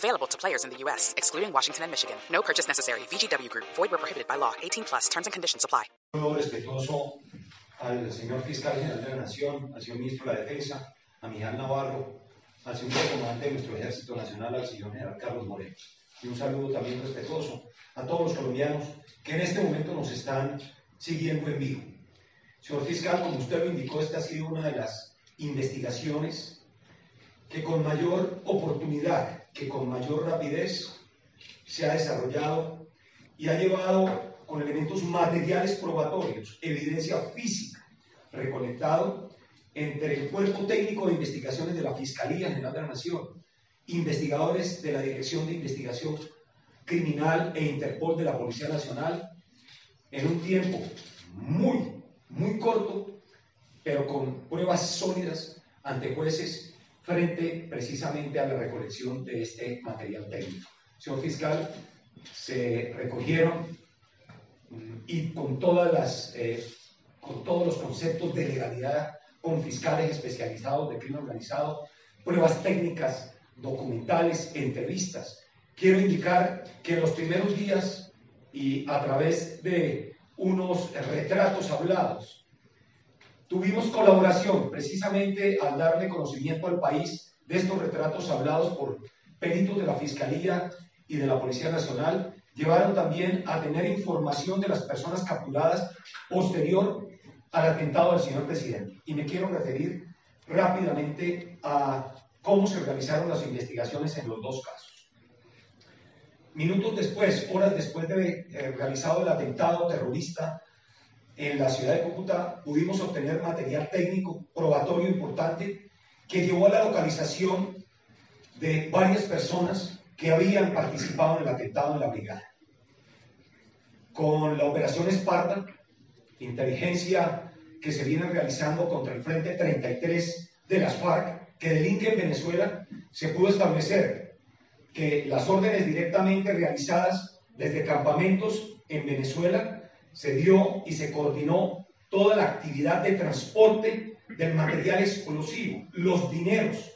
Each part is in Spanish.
Available to players in the U.S., excluding Washington and Michigan. No purchase necessary. VGW Group. Void where prohibited by law. 18 plus. Terms and conditions apply. al señor fiscal general de la Nación, ministro la Defensa, a Navarro, comandante nuestro Ejército Nacional, al general Carlos Moreno. Y un saludo también respetuoso a todos los colombianos que en este momento nos están siguiendo en vivo. Señor fiscal, como usted lo indicó, esta ha sido una de las investigaciones que con mayor oportunidad, que con mayor rapidez se ha desarrollado y ha llevado con elementos materiales probatorios, evidencia física, recolectado entre el Cuerpo Técnico de Investigaciones de la Fiscalía General de la Nación, investigadores de la Dirección de Investigación Criminal e Interpol de la Policía Nacional, en un tiempo muy, muy corto, pero con pruebas sólidas ante jueces frente precisamente a la recolección de este material técnico. Señor fiscal, se recogieron y con, todas las, eh, con todos los conceptos de legalidad, con fiscales especializados de crimen organizado, pruebas técnicas, documentales, entrevistas. Quiero indicar que en los primeros días y a través de unos retratos hablados, tuvimos colaboración precisamente al darle conocimiento al país de estos retratos hablados por peritos de la Fiscalía y de la Policía Nacional llevaron también a tener información de las personas capturadas posterior al atentado del señor presidente. Y me quiero referir rápidamente a cómo se realizaron las investigaciones en los dos casos. Minutos después, horas después de eh, realizado el atentado terrorista en la ciudad de Cúcuta, pudimos obtener material técnico probatorio importante que llevó a la localización de varias personas que habían participado en el atentado en la brigada. Con la operación Esparta, inteligencia que se viene realizando contra el Frente 33 de las FARC, que delinque en Venezuela, se pudo establecer que las órdenes directamente realizadas desde campamentos en Venezuela se dio y se coordinó toda la actividad de transporte del material explosivo, los dineros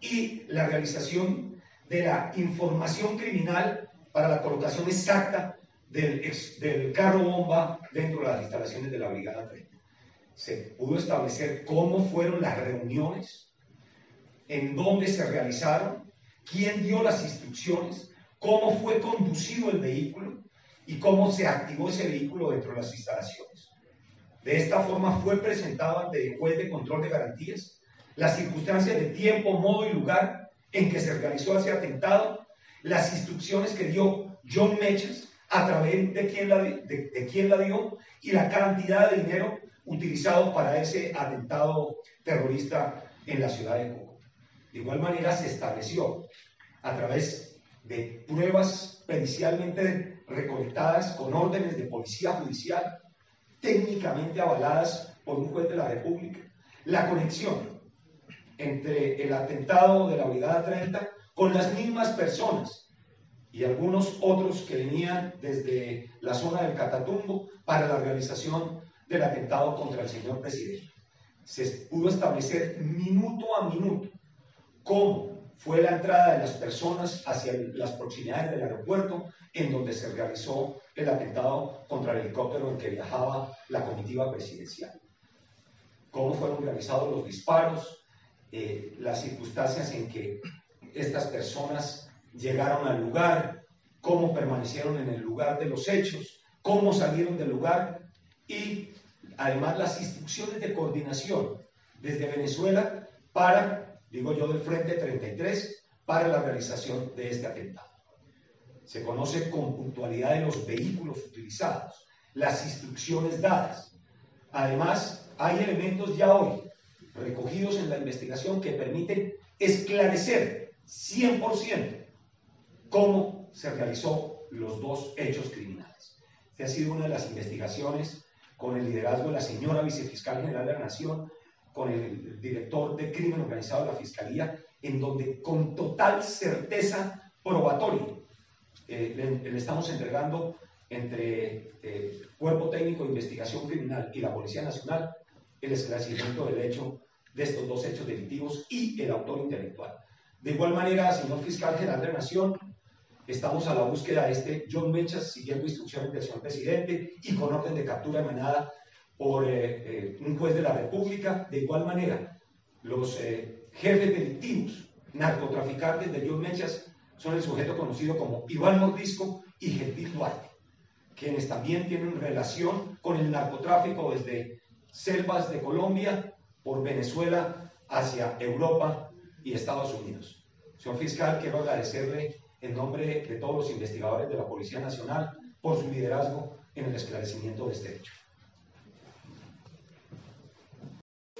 y la realización de la información criminal para la colocación exacta del, del carro bomba dentro de las instalaciones de la Brigada 30. Se pudo establecer cómo fueron las reuniones, en dónde se realizaron, quién dio las instrucciones, cómo fue conducido el vehículo y cómo se activó ese vehículo dentro de las instalaciones. De esta forma fue presentado ante el juez de control de garantías las circunstancias de tiempo, modo y lugar en que se realizó ese atentado, las instrucciones que dio John Mechas, a través de quién, la, de, quién la dio y la cantidad de dinero utilizado para ese atentado terrorista en la ciudad de Cúcuta. De igual manera se estableció a través de pruebas pericialmente recolectadas con órdenes de policía judicial, técnicamente avaladas por un juez de la República, la conexión entre el atentado de la Brigada 30 con las mismas personas y algunos otros que venían desde la zona del Catatumbo para la realización del atentado contra el señor presidente. Se pudo establecer minuto a minuto cómo fue la entrada de las personas hacia las proximidades del aeropuerto en donde se realizó el atentado contra el helicóptero en que viajaba la comitiva presidencial. Cómo fueron realizados los disparos, eh, las circunstancias en que estas personas llegaron al lugar, cómo permanecieron en el lugar de los hechos, cómo salieron del lugar y además las instrucciones de coordinación desde Venezuela para, digo yo, del Frente 33 para la realización de este atentado. Se conoce con puntualidad de los vehículos utilizados, las instrucciones dadas. Además, hay elementos ya hoy recogidos en la investigación que permiten esclarecer 100% cómo se realizó los dos hechos criminales. Esta ha sido una de las investigaciones con el liderazgo de la señora vicefiscal general de la Nación, con el director de crimen organizado de la Fiscalía, en donde con total certeza probatoria eh, le, estamos entregando entre eh, Cuerpo Técnico de Investigación Criminal y la Policía Nacional el esclarecimiento del hecho de estos dos hechos delictivos y el autor intelectual. De igual manera, señor fiscal general de la Nación, estamos a la búsqueda de este John Mechas, siguiendo instrucciones del señor presidente y con orden de captura emanada por eh, eh, un juez de la República. De igual manera, los eh, jefes delictivos, narcotraficantes de John Mechas, son el sujeto conocido como Iván Mordisco y Gentil Duarte, quienes también tienen relación con el narcotráfico desde selvas de Colombia, por Venezuela, hacia Europa y Estados Unidos. Señor fiscal, quiero agradecerle en nombre de todos los investigadores de la Policía Nacional por su liderazgo en el esclarecimiento de este hecho.